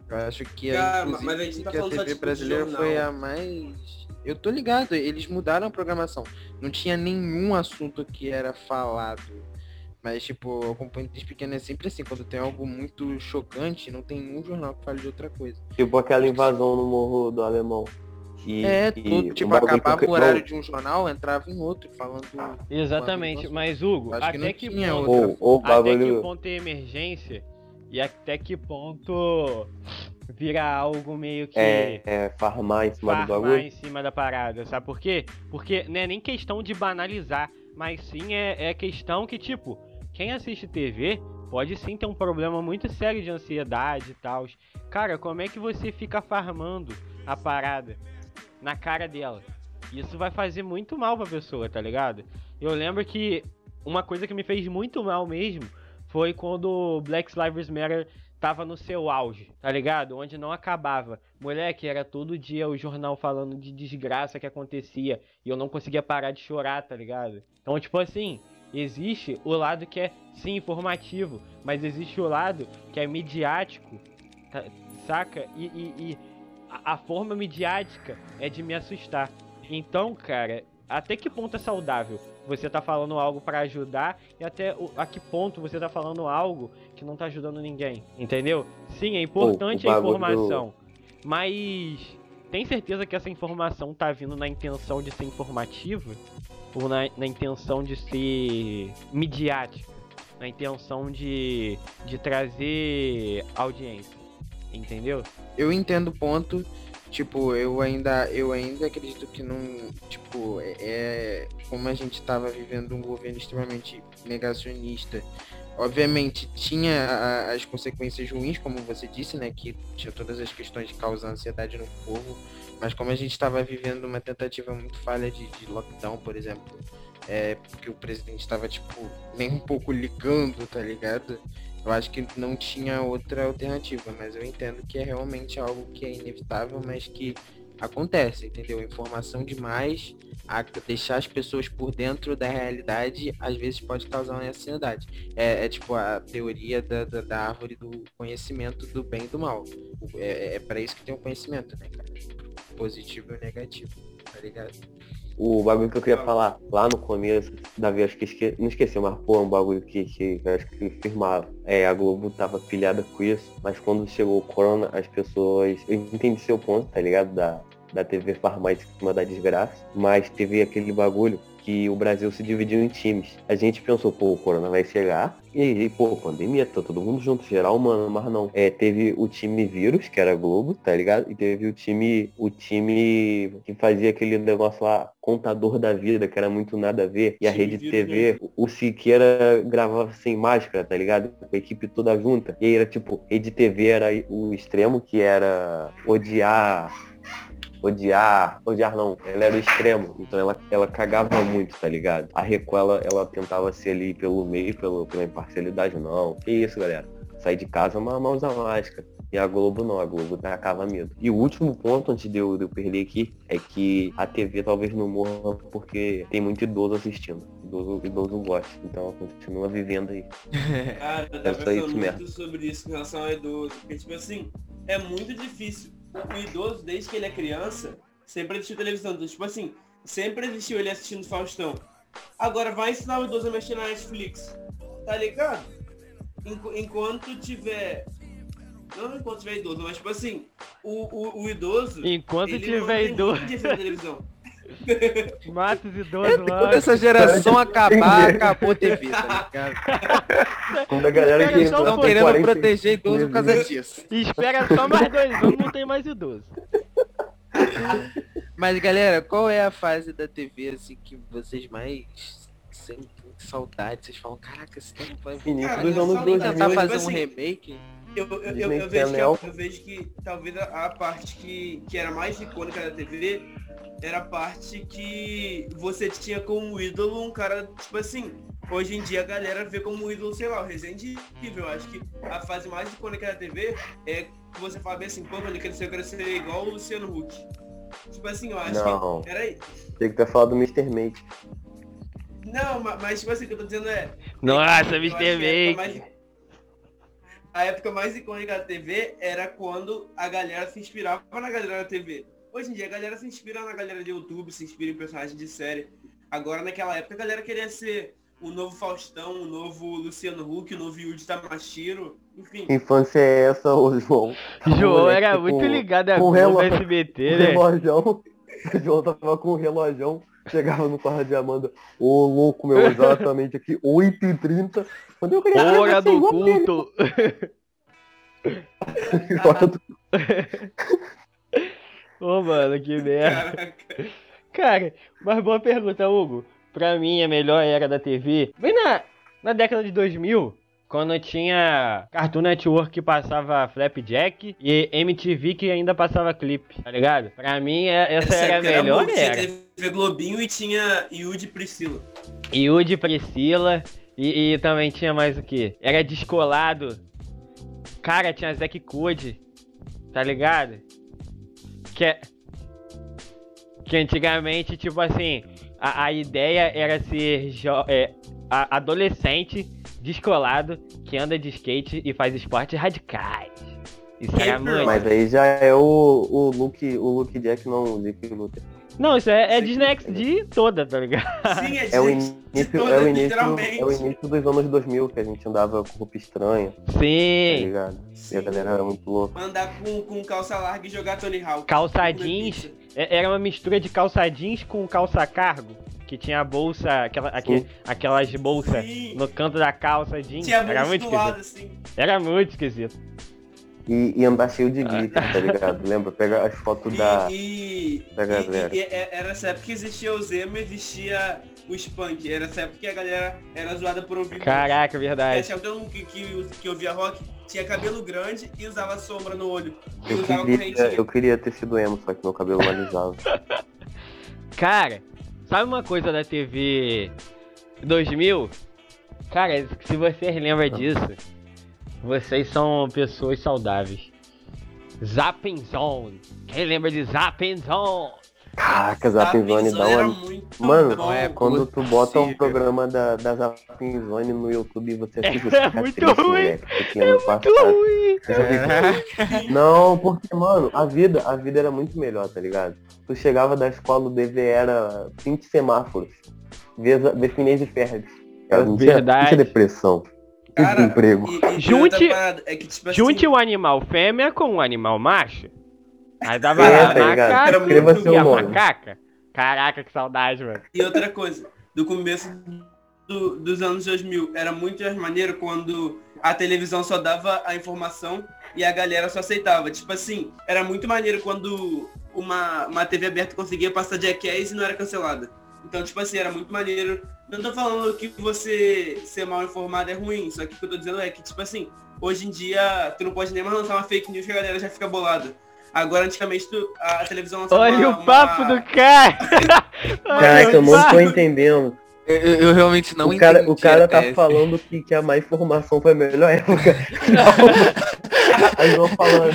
Eu acho que a, inclusive, mas a gente tá que a TV tipo, brasileira foi a mais. Eu tô ligado, eles mudaram a programação. Não tinha nenhum assunto que era falado. Mas, tipo, eu acompanho desde pequeno é sempre assim, quando tem algo muito chocante, não tem nenhum jornal que fale de outra coisa. Tipo aquela invasão no Morro do Alemão. E, é, tudo, tipo, bagulho acabava que- o horário de um jornal, entrava em outro, falando. Exatamente, Quando- mas Hugo, Acho que até que, tinha ponto. Ou, ou até que ponto é emergência e até que ponto vira algo meio que É, é, farmar em cima do farmar bagulho. em cima da parada, sabe por quê? Porque não é nem questão de banalizar, mas sim é, é questão que, tipo, quem assiste TV pode sim ter um problema muito sério de ansiedade e tal. Cara, como é que você fica farmando a parada na cara dela? Isso vai fazer muito mal pra pessoa, tá ligado? Eu lembro que uma coisa que me fez muito mal mesmo foi quando o Black Lives Matter tava no seu auge, tá ligado? Onde não acabava. Moleque, era todo dia o jornal falando de desgraça que acontecia e eu não conseguia parar de chorar, tá ligado? Então, tipo assim, existe o lado que é sim informativo, mas existe o lado que é midiático, tá, saca? E, e, e a, a forma midiática é de me assustar. Então, cara, até que ponto é saudável você tá falando algo para ajudar e até o, a que ponto você tá falando algo que não tá ajudando ninguém, entendeu? Sim, é importante a informação, mas tem certeza que essa informação tá vindo na intenção de ser informativa ou na, na intenção de ser midiática, na intenção de, de trazer audiência, entendeu? Eu entendo o ponto Tipo, eu ainda, eu ainda acredito que não, tipo, é, é como a gente estava vivendo um governo extremamente negacionista. Obviamente tinha a, as consequências ruins, como você disse, né, que tinha todas as questões de causar ansiedade no povo, mas como a gente estava vivendo uma tentativa muito falha de, de lockdown, por exemplo, é porque o presidente estava tipo nem um pouco ligando, tá ligado? Eu acho que não tinha outra alternativa, mas eu entendo que é realmente algo que é inevitável, mas que acontece, entendeu? Informação demais, deixar as pessoas por dentro da realidade, às vezes pode causar uma ansiedade. É, é tipo a teoria da, da, da, árvore do conhecimento do bem e do mal. É, é para isso que tem o conhecimento, né, cara? Positivo e negativo, tá ligado? O bagulho que eu queria falar lá no começo, Davi, acho que esque... não esqueci, mas pô, é um bagulho que, que, que acho que firmava. É, a Globo tava pilhada com isso, mas quando chegou o Corona, as pessoas. Eu entendi seu ponto, tá ligado? Da, da TV farmar em cima da desgraça, mas teve aquele bagulho que o Brasil se dividiu em times. A gente pensou, pô, o Corona vai chegar, e aí, pô, pandemia, tá todo mundo junto, geral humano, mas não. É, teve o time vírus, que era Globo, tá ligado? E teve o time, o time que fazia aquele negócio lá, contador da vida, que era muito nada a ver. E a rede TV, o Siqueira gravava sem máscara, tá ligado? Com a equipe toda junta. E aí era tipo, rede TV era o extremo, que era odiar odiar, odiar não, ela era o extremo, então ela, ela cagava muito, tá ligado? A Record, ela, ela tentava ser ali pelo meio, pelo, pela imparcialidade, não. Que isso, galera? Sair de casa, mas, mas usar máscara. E a Globo não, a Globo tacava medo. E o último ponto, antes de eu, de eu perder aqui, é que a TV talvez não morra porque tem muito idoso assistindo. Idoso, idoso gosta. Então ela continua vivendo aí. Cara, eu tava pensando muito sobre isso com relação ao idoso. Porque, tipo assim, é muito difícil o idoso, desde que ele é criança, sempre assistiu televisão. Então, tipo assim, sempre existiu ele assistindo Faustão. Agora vai ensinar o idoso a mexer na Netflix. Tá ligado? enquanto tiver. Não enquanto tiver idoso, mas tipo assim, o, o, o idoso. Enquanto tiver idoso. Mata os idosos é, Quando essa geração acabar, acabou a TV, tá ligado? Quando a galera que estão querendo 40... proteger idoso por causa disso. espera só mais dois anos, não tem mais idoso. Mas galera, qual é a fase da TV assim que vocês mais sentem saudade? Vocês falam, caraca, esse tempo vai Início dos anos 2000. tentar fazer um remake? Eu, eu, eu, eu, vejo que, eu, vejo que talvez a, a parte que, que era mais icônica da TV era a parte que você tinha como ídolo um cara, tipo assim, hoje em dia a galera vê como ídolo, sei lá, o Resident Evil. Acho que a fase mais icônica da TV é que você fala bem assim, pô, quando ele cresceu, eu quero ser igual o Luciano Huck. Tipo assim, eu acho Não. que. Peraí. Tem que ter falado do Mr. Mate. Não, mas tipo assim, o que eu tô dizendo é. Nossa, Mr. Mate. A época mais icônica da TV era quando a galera se inspirava na galera da TV. Hoje em dia a galera se inspira na galera de YouTube, se inspira em personagens de série. Agora naquela época a galera queria ser o novo Faustão, o novo Luciano Huck, o novo Yuji Tamashiro, enfim. Que infância é essa, ô João? Tá João era muito ligado a com Globo SBT, né? Relojão. O João tava com o relojão, chegava no quarto de Amanda, ô louco, meu, exatamente aqui, 8h30. Quando eu queria. Hora do culto! Hora do... Ô, mano, que merda. Cara, mas boa pergunta, Hugo. Pra mim, a melhor era da TV. Bem na, na década de 2000, quando tinha Cartoon Network que passava Flapjack e MTV que ainda passava clipe, tá ligado? Pra mim, é, essa, essa era a melhor era. Tinha TV Globinho e tinha Yudi Priscila. Yudi Priscila. E, e também tinha mais o que? Era descolado Cara, tinha Zack Code. Tá ligado? Que é. Que antigamente, tipo assim, a, a ideia era ser é, a- adolescente descolado que anda de skate e faz esportes radicais. Isso Gamer, muito. Mas aí já é o, o Luke, o Luke Jack, não o Luke Luther. Não, isso é, é Sim. Disney XD toda, tá ligado? Sim, é, É o de- início, de todas, é o início, é o início dos anos 2000 que a gente andava com roupa estranha, tá Sim. ligado? E Sim. a galera era muito louca. Andar com, com calça larga e jogar Tony Hawk. Calça jeans. É- Era uma mistura de calça jeans com calça cargo. Que tinha a bolsa, aquela, aquelas bolsas Sim. no canto da calça jeans. Tinha Era muito do lado, esquisito. assim. Era muito esquisito. E, e andar cheio de glitter, tá ligado? Lembra? Pega as fotos da. E, e, da galera. e- e- e- era essa época que existia o Zemo e existia o Spunk. Era essa época que a galera era zoada por ouvir Caraca, É, verdade. tinha todo mundo que, que, que ouvia rock, tinha cabelo grande e usava sombra no olho. E Eu usava queria, eu queria ter sido emo, só que meu cabelo alisava. Cara, sabe uma coisa da TV 2000? Cara, se vocês lembram disso, vocês são pessoas saudáveis. Zapping Zone. Quem lembra de Zapping Zone? Caraca, Zapping Zone dá era uma. muito Mano, bom. é Quando tu bota um possível. programa da, da Zapping Zone no YouTube, você É fica fica muito triste, ruim. tinha no Muito passado. ruim. Não, porque, mano, a vida, a vida era muito melhor, tá ligado? Tu chegava da escola, o dever era 20 semáforos. Ver, ver Finês e Ferds. Cara, não tinha, Verdade. não tinha depressão. Cara, tinha emprego. E, e Junte- é que, tipo assim, Junte o animal fêmea com o animal macho. Aí dava É, lá, tá macaco Escreva seu a nome. macaca. Caraca, que saudade, mano. E outra coisa, do começo do- dos anos 2000, era muito mais maneiro quando a televisão só dava a informação e a galera só aceitava. Tipo assim, era muito maneiro quando uma, uma TV aberta conseguia passar Jackass e não era cancelada. Então, tipo assim, era muito maneiro. Não tô falando que você ser mal informado é ruim, só que o que eu tô dizendo é que, tipo assim, hoje em dia tu não pode nem mais lançar uma fake news que a galera já fica bolada. Agora, antigamente, tu, a televisão lançava Olha uma, o papo uma- do cara. Caraca, eu não tô entendendo. Eu, eu- realmente não o cara, entendi o cara tá falando que, que a má informação foi a melhor época. Aí vão falando.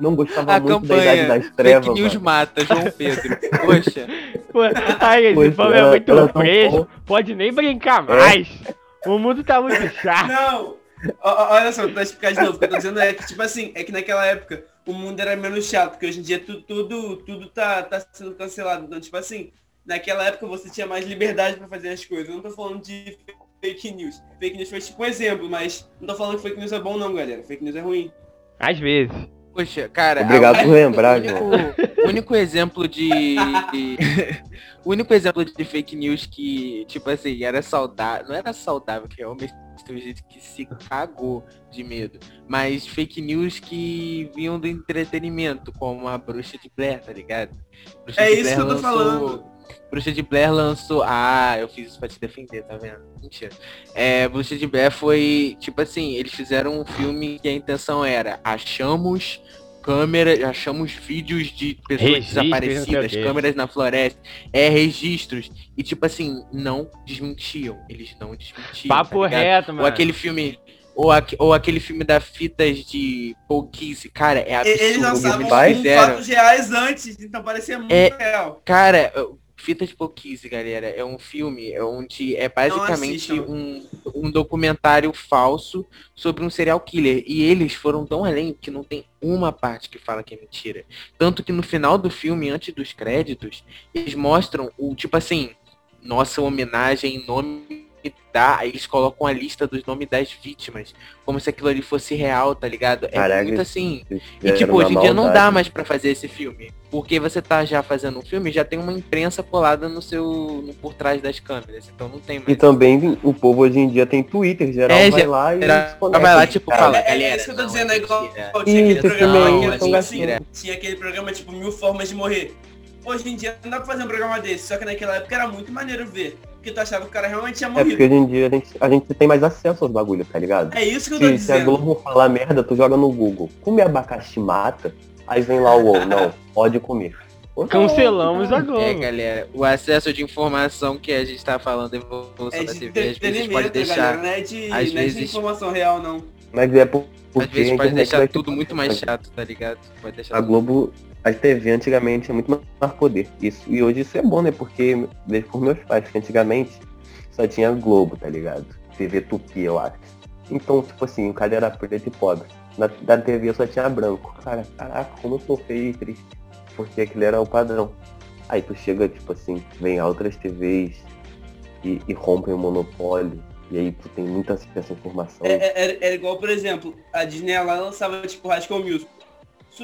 Não gostava A muito da Idade campanha das Trevas. Fake News mano. mata, João Pedro. Poxa. Pô, Ai, esse povo é era- muito fresco. bom. Pode nem brincar É. mais. O mundo tá muito chato. Não! Olha só, pra explicar de novo, o que eu tô dizendo é que, tipo assim, é que naquela época o mundo era menos chato, porque hoje em dia tu- tudo, tudo tá, tá sendo cancelado. Então, tipo assim, naquela época você tinha mais liberdade pra fazer as coisas. Eu não tô falando de fake news. Fake news foi tipo um exemplo, mas não tô falando que fake news é bom não, galera. Fake news é ruim. Às vezes. Poxa, cara. Obrigado a- por lembrar, o João. único, o único exemplo de. o único exemplo de fake news que, tipo assim, era saudável. Não era saudável, que realmente tem gente que se cagou de medo. Mas fake news que vinham do entretenimento, como a bruxa de Blair, tá ligado? Bruxa É isso Blair que eu tô falando. Bruxa de Blair lançou. Ah, eu fiz isso pra te defender, tá vendo? Mentira. É, Bruxa de Blair foi, tipo assim, eles fizeram um filme que a intenção era achamos câmeras, achamos vídeos de pessoas Registros, não sei o desaparecidas, câmeras na floresta, é registros. E tipo assim, não desmentiam. Eles não desmentiam. Papo tá reto, Ou mano. aquele filme. Ou, aque- ou aquele filme da fitas de Kissy, cara, é absurdo. Eles o que lançavam fatos reais antes, então parecia muito É- real. Cara, Fitas Pouquise, galera, é um filme onde é basicamente um, um documentário falso sobre um serial killer. E eles foram tão além que não tem uma parte que fala que é mentira. Tanto que no final do filme, antes dos créditos, eles mostram o tipo assim, nossa homenagem em nome da. Aí eles colocam a lista dos nomes das vítimas. Como se aquilo ali fosse real, tá ligado? É Caraca, muito assim. E Era tipo, hoje em dia não dá mais pra fazer esse filme. Porque você tá já fazendo um filme, já tem uma imprensa colada no seu. No, por trás das câmeras. Então não tem mais. E também o povo hoje em dia tem Twitter, geral É, vai já- lá e vai lá, tipo, Cara, fala, É, é galera, isso que eu tô não, dizendo, é é igual tinha aquele programa é tinha aquele programa tipo Mil Formas de Morrer. Hoje em dia não dá pra fazer um programa desse, só que naquela época era muito maneiro ver. Porque tu achava que o cara realmente tinha É morrido. porque hoje em dia a gente, a gente tem mais acesso aos bagulhos, tá ligado? É isso que eu tô Se, se a dizendo. Globo falar merda, tu joga no Google. Comer abacaxi mata, aí vem lá o UOL, não, pode comer. Tá Cancelamos a É, Globo. galera, o acesso de informação que a gente tá falando, a evolução É da TV, às vezes pode deixar. galera, não é de, às não é vezes- informação real, não. Mas é por- Às porque vezes pode deixar tudo muito mais chato, tá ligado? Pode deixar A Globo, a TV antigamente tinha muito mais poder. Isso, e hoje isso é bom, né? Porque, desde por meus pais, que antigamente só tinha Globo, tá ligado? TV Tupi, eu acho. Então, tipo assim, o cara era preto e pobre. Na, da TV só tinha branco. Cara, caraca, como eu sou feio e triste. Porque aquilo era o padrão. Aí tu chega, tipo assim, vem outras TVs e, e rompem o monopólio. E aí tu tem muita à informação. É, é- era, era igual, por exemplo, a Disney ela lançava tipo School Music.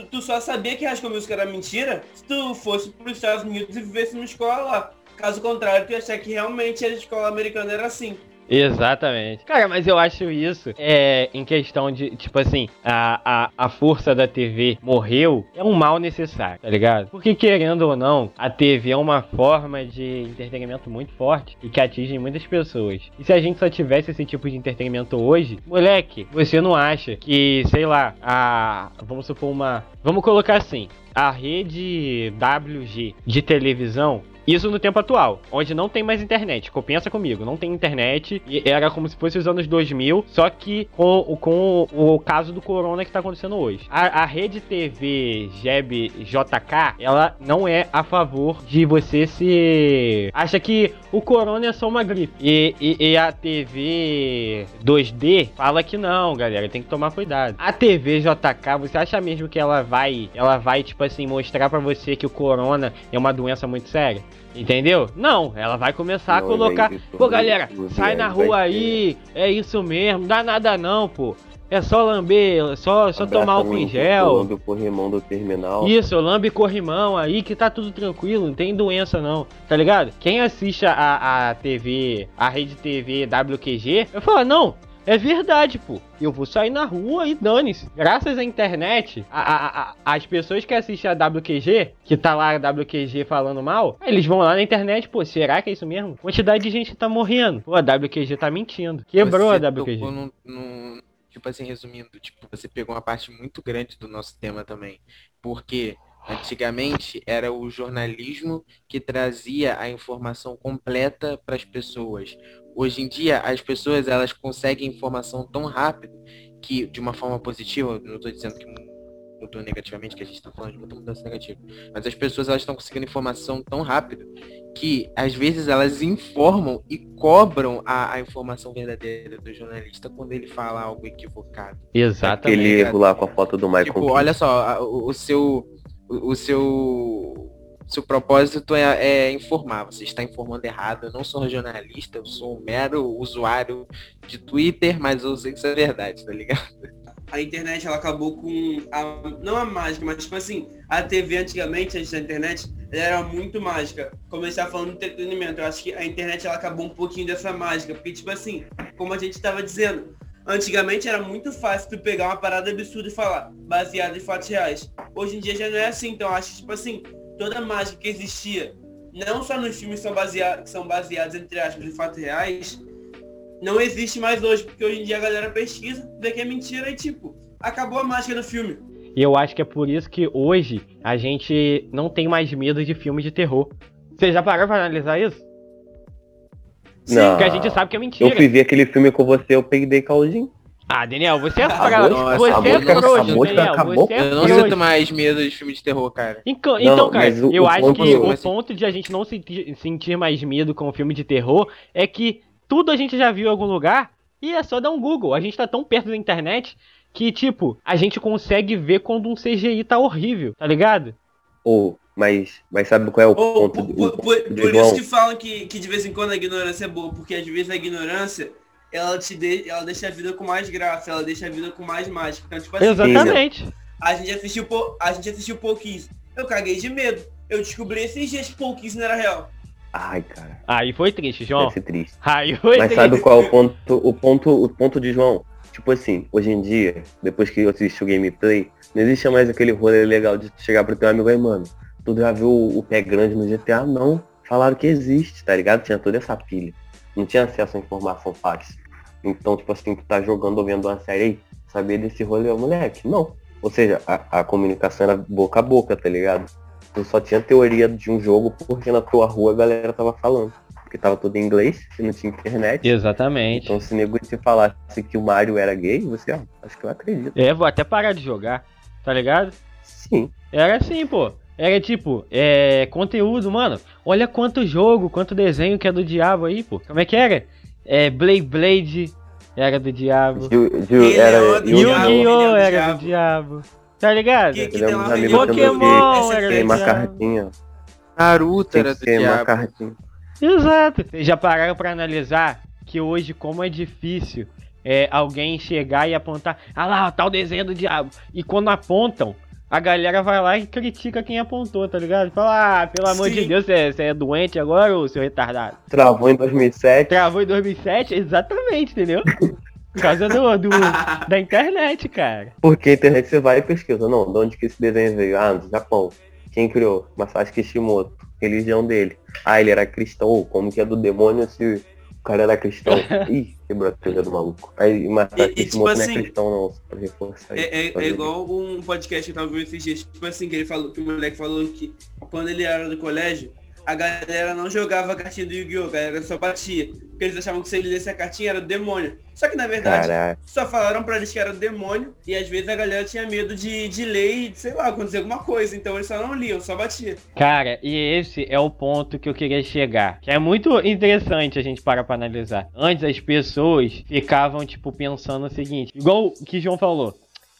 Tu só sabia que School Music era mentira se tu fosse para os Estados Unidos e vivesse numa escola lá. Caso contrário, tu ia achar que realmente a escola americana era assim. Exatamente. Cara, mas eu acho isso é em questão de, tipo assim, a, a, a força da TV morreu é um mal necessário, tá ligado? Porque querendo ou não, a TV é uma forma de entretenimento muito forte e que atinge muitas pessoas. E se a gente só tivesse esse tipo de entretenimento hoje, moleque, você não acha que, sei lá, a. Vamos supor uma. Vamos colocar assim. A rede WG de televisão isso no tempo atual, onde não tem mais internet. Co- Pensa comigo, não tem internet. E era como se fosse os anos 2000, só que com, o- com o caso do corona que tá acontecendo hoje. A, a rede TV Jeb JK, ela não é a favor de você se. Acha que o corona é só uma gripe. E, e, e a TV 2D fala que não, galera, tem que tomar cuidado. A TV JK, você acha mesmo que ela vai, ela vai tipo assim mostrar pra você que o corona é uma doença muito séria? Entendeu? Não, ela vai começar Não, a colocar. Pô, galera, vai- sai na vai rua aí, é isso mesmo, dá nada não, pô. É só lamber, só, só tomar álcool em gel. O corrimão do terminal. Isso, lambe corrimão aí que tá tudo tranquilo, não tem doença não, tá ligado? Quem assiste a, a TV, a rede TV WQG, eu falo, não, é verdade, pô. Eu vou sair na rua e dane-se. Graças à internet, a- a- a- as pessoas que assistem a WQG, que tá lá a WQG falando mal, eles vão lá na internet, pô, será que é isso mesmo? Quantidade de gente tá morrendo. Pô, a WQG tá mentindo. Quebrou Você a WQG. num- num- tipo assim, resumindo, tipo, você pegou uma parte muito grande do nosso tema também. Porque antigamente era o jornalismo que trazia a informação completa para as pessoas. Hoje em dia, as pessoas elas conseguem informação tão rápido que, de uma forma positiva, não estou dizendo que mudou negativamente, que a gente está falando de muita mudança negativa, mas as pessoas elas estão conseguindo informação tão rápido que às vezes elas informam e cobram a, a informação verdadeira do jornalista quando ele fala algo equivocado. Exatamente. Aquele erro lá com a foto do Michael Tipo, olha só, a- o, o seu o, o seu seu propósito é, é informar. Você está informando errado. Eu não sou jornalista, eu sou um mero usuário de Twitter, mas eu sei que isso é verdade, tá ligado? A internet ela acabou com a, não a mágica, mas tipo assim, a TV antigamente, antes da internet, ela era muito mágica. Como tá falando de entretenimento, eu acho que a internet ela acabou um pouquinho dessa mágica, porque tipo assim, como a gente estava dizendo, antigamente era muito fácil tu pegar uma parada absurda e falar, baseada em fatos reais. Hoje em dia já não é assim, então acho que tipo assim, toda a mágica que existia, não só nos filmes que são, basea- que são baseados, entre aspas, em fatos reais, não existe mais hoje, porque hoje em dia a galera pesquisa, vê que é mentira e tipo, acabou a mágica no filme. E eu acho que é por isso que hoje a gente não tem mais medo de filmes de terror. Você já parou pra analisar isso? Não. Porque a gente sabe que é Eu mentira. fui ver aquele filme com você, eu peguei caldinho. Ah, Daniel, você é mosca- Você é frouxo, Daniel. Você é Eu não frouxo. sinto mais medo de filme de terror, cara. Então, Não, então, cara, o- eu o acho ponto- que o Mas- ponto de a gente não sentir, sentir mais medo com o filme de terror é que tudo a gente já viu em algum lugar e é só dar um Google. A gente tá tão perto da internet que, tipo, a gente consegue ver quando um CGI tá horrível, tá ligado? Ou, mas, mas sabe qual é o Ou, ponto por, do, por- o por- isso que falam que, que de vez em quando a ignorância é boa, porque às vezes a ignorância ela te de, ela deixa a vida com mais graça, ela deixa a vida com mais mágica. Então, tipo assim, Exatamente. a gente assistiu pou- a gente assistiu pouquinho. Eu caguei de medo. Eu descobri esses dias que pouquinho não era real. Ai, cara, Aí foi triste, João. ser triste. Aí foi Mas triste. sabe qual é o ponto, o ponto, o ponto de João? Tipo assim, hoje em dia, depois que eu assisti o gameplay, não existe mais aquele rolê legal de chegar pro teu amigo aí, mano, tu já viu o, o pé grande no GTA? Não. Falaram que existe, tá ligado? Tinha toda essa pilha. Não tinha acesso à informação fácil. Então, tipo assim, tu tá jogando ou vendo uma série aí, saber desse rolê, moleque? Não. Ou seja, a, a comunicação era boca a boca, tá ligado? Tu só tinha teoria de um jogo porque na tua rua a galera tava falando. porque tava tudo em inglês e não tinha internet. Exatamente. Então se o nego te falasse que o Mario era gay, você, ó, acho que eu acredito. É, vou até parar de jogar, tá ligado? Sim. Era assim, pô. Era tipo, é. Conteúdo, mano. Olha quanto jogo, quanto desenho que é do diabo aí, pô. Como é que era? É. Blade Blade era do diabo. Ele era. é o do Yu-Gi-Oh! diabo. É do era diabo. do diabo. Tá ligado? Que- que Ele é um também Pokémon que- era Tem do uma diabo. cartinha. Naruto Tem era do ser uma diabo. cartinha. Exato. Vocês já pararam pra analisar que hoje, como é difícil é, alguém chegar e apontar, ah lá, tal desenho do diabo. E quando apontam, a galera vai lá e critica quem apontou, tá ligado? Fala, ah, pelo amor de Sim. Deus, você é doente agora, ô seu retardado? Travou em 2007. Travou em 2007? Exatamente, entendeu? Por causa do, do- da internet, cara. Porque a internet você vai e pesquisa. Não, de onde que esse desenho veio? Ah, do Japão. Quem criou? Masashi Kishimoto. Religião dele. Ah, ele era cristão. Como que é do demônio se cara era cristão? Ih, quebrou a trilha do maluco. Aí Masashi E- e, tipo não assim, é cristão não, pra reforçar É, aí, é- é igual um podcast que eu tava vendo esses dias, tipo assim, que ele falou, que o moleque falou que quando ele era do colégio, a galera não jogava a cartinha do Yu-Gi-Oh! A galera só batia. Porque eles achavam que se ele lesse a cartinha era do demônio. Só que na verdade, Caralho. só falaram pra eles que era do demônio e às vezes a galera tinha medo de, de ler e, sei lá, acontecer alguma coisa. Então eles só não liam, só batia. Cara, e esse é o ponto que eu queria chegar. Que é muito interessante a gente parar pra analisar. Antes as pessoas ficavam, tipo, pensando o seguinte. Igual o que o João falou.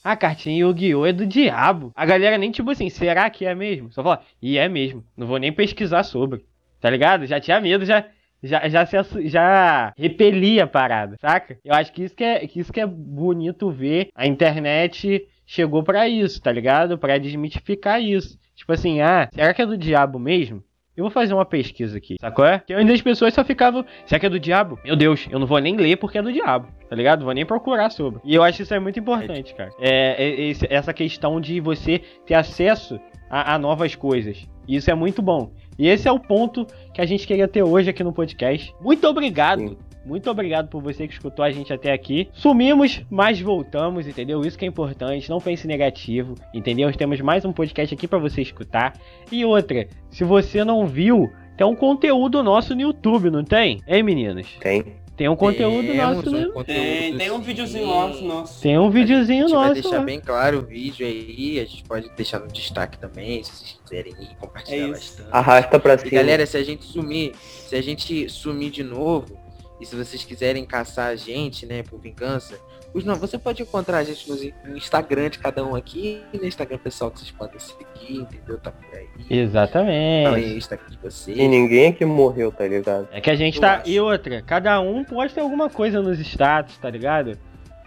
A cartinha Yu-Gi-Oh! é do diabo. A galera nem, tipo assim, será que é mesmo? Só fala, e é mesmo. Não vou nem pesquisar sobre. Tá ligado? Já tinha medo, já. Já, já, se já repelia a parada, saca? Eu acho que isso que, é, que isso que é bonito ver. A internet chegou pra isso, tá ligado? Pra desmitificar isso. Tipo assim, ah, será que é do diabo mesmo? Eu vou fazer uma pesquisa aqui, sacou? É? Que antes as pessoas só ficavam, será que é do diabo? Meu Deus, eu não vou nem ler porque é do diabo, tá ligado? Não vou nem procurar sobre. E eu acho isso é muito importante, cara. É, é- esse- essa questão de você ter acesso a, a novas coisas. E isso é muito bom. E esse é o ponto que a gente queria ter hoje aqui no podcast. Muito obrigado. Sim. Muito obrigado por você que escutou a gente até aqui. Sumimos, mas voltamos, entendeu? Isso que é importante. Não pense negativo, entendeu? Temos mais um podcast aqui pra você escutar. E outra, se você não viu, tem um conteúdo nosso no YouTube, não tem? Hein, meninos? Tem. Tem um conteúdo Temos nosso um no conteúdo, Tem, tem um videozinho nosso, nosso. Tem um videozinho A gente vai nosso deixar lá. bem claro o vídeo aí, a gente pode deixar no destaque também, se vocês quiserem ir, compartilhar É bastante. Arrasta pra E cima. galera, se a gente sumir, se a gente sumir de novo, e se vocês quiserem caçar a gente, né, por vingança, os não, você pode encontrar a gente no, Instagram de cada um aqui, e no Instagram pessoal que vocês podem seguir, entendeu? Tá por aí. Exatamente. O Instagram de vocês. E ninguém aqui morreu, tá ligado? É que a gente Eu tá. acho. E outra, cada um posta alguma coisa nos status, tá ligado?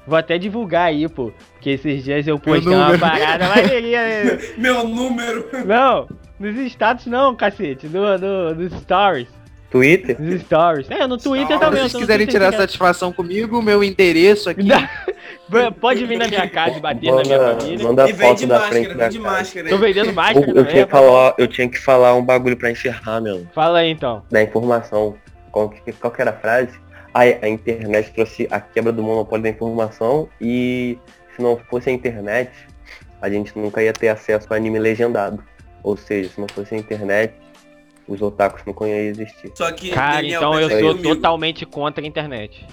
Vou até divulgar aí, pô. Porque esses dias eu postei uma parada maneirinha. Meu número! Não, nos status não, cacete. No, no, nos stories. Twitter? Stories. É, no Twitter Se Se também. eu no quiserem Twitter tirar direto. satisfação comigo, meu endereço aqui. Pode vir na minha casa e bater na minha Manda, família. manda E foto de da máscara, frente vem da casa. máscara. Tô vendendo Eu, máscara eu, também. tinha que falar, eu tinha que falar um bagulho pra encerrar, meu. Fala aí então. Da informação. Qual que, qual que era a frase? A, a internet trouxe a quebra do monopólio da informação e se não fosse a internet, a gente nunca ia ter acesso a anime legendado. Ou seja, se não fosse a internet, os otakus nunca iam existir. Só que, Cara, Daniel, então eu sou comigo. totalmente contra a internet.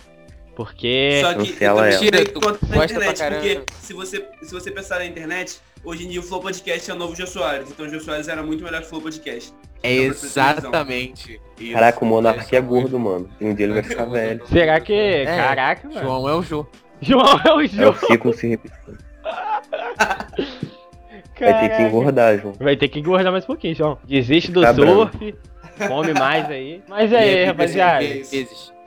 Porque. Só que eu ela. Mentira, tu contra a internet, porque se você, se você pensar na internet, hoje em dia o Flow Podcast é o novo Jô Soares. Então o Jô Soares era muito melhor que o Flow Podcast. É exatamente. isso. Caraca, o Monark é Esse gordo, mano. E um dia ele vai ficar velho. Será que. Caraca, mano. João é o João. João é o É João. o ciclo se repetindo. Vai ter que Caraca. engordar, João. Vai ter que engordar mais um pouquinho, João. Desiste do Tá branco. surf. Come mais aí. Mas é aí, rapaziada.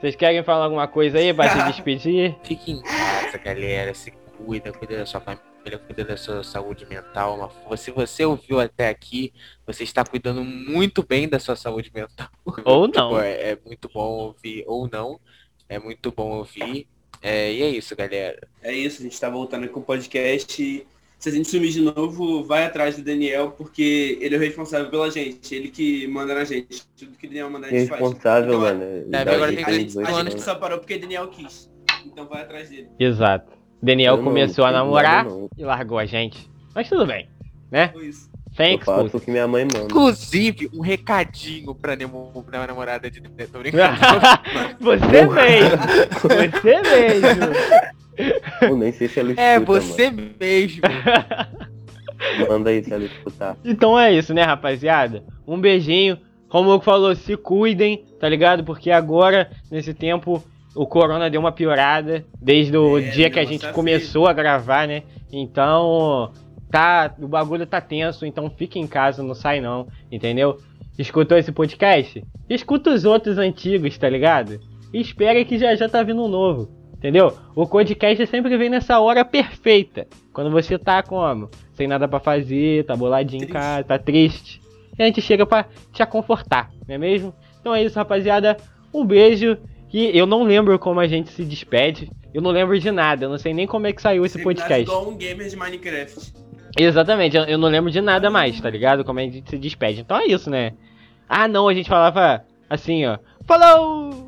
Vocês querem falar alguma coisa aí pra se despedir? Fique em casa, galera. Se cuida, cuida da sua família, cuida da sua saúde mental. Se você ouviu até aqui, você está cuidando muito bem da sua saúde mental. Ou Tipo, não. é, é muito bom ouvir, ou não. É muito bom ouvir. É, e é isso, galera. É isso, a gente tá voltando aqui com o podcast. Se a gente sumir de novo, vai atrás do Daniel, porque ele é o responsável pela gente. Ele que manda na gente. Tudo que o Daniel manda a gente faz. Responsável, Então, mano. É, agora gente tem A gente, a gente só parou porque Daniel quis. Então vai atrás dele. Exato. Daniel não começou a namorar não. e largou a gente. Mas tudo bem. Foi isso. Thanks, eu faço que minha mãe manda. Inclusive, um recadinho pra, nemo, pra namorada de Tô brincando. Você mesmo. Você mesmo. Eu nem sei se ela escuta, é, você mesmo. mano. Manda aí se ela escutar. Então é isso, né, rapaziada? Um beijinho. Como o falou, se cuidem, tá ligado? Porque agora, nesse tempo, o corona deu uma piorada desde o É, dia que a gente tá começou a gravar, né? Então, tá, o bagulho tá tenso, então fique em casa, não sai não, entendeu? Escutou esse podcast? Escuta os outros antigos, tá ligado? E espere que já já tá vindo um novo, entendeu? O podcast sempre vem nessa hora perfeita, quando você tá como? Sem nada pra fazer, tá boladinho em casa, tá triste. E a gente chega pra te aconfortar, não é mesmo? Então é isso, rapaziada. Um beijo. E eu não lembro como a gente se despede. Eu não lembro de nada. Eu não sei nem como é que saiu esse Terminar podcast. igual um gamer de Minecraft. Exatamente, eu, eu não lembro de nada mais, tá ligado? Como a gente se despede. Então é isso, né? Ah, não, a gente falava assim, ó. Falou!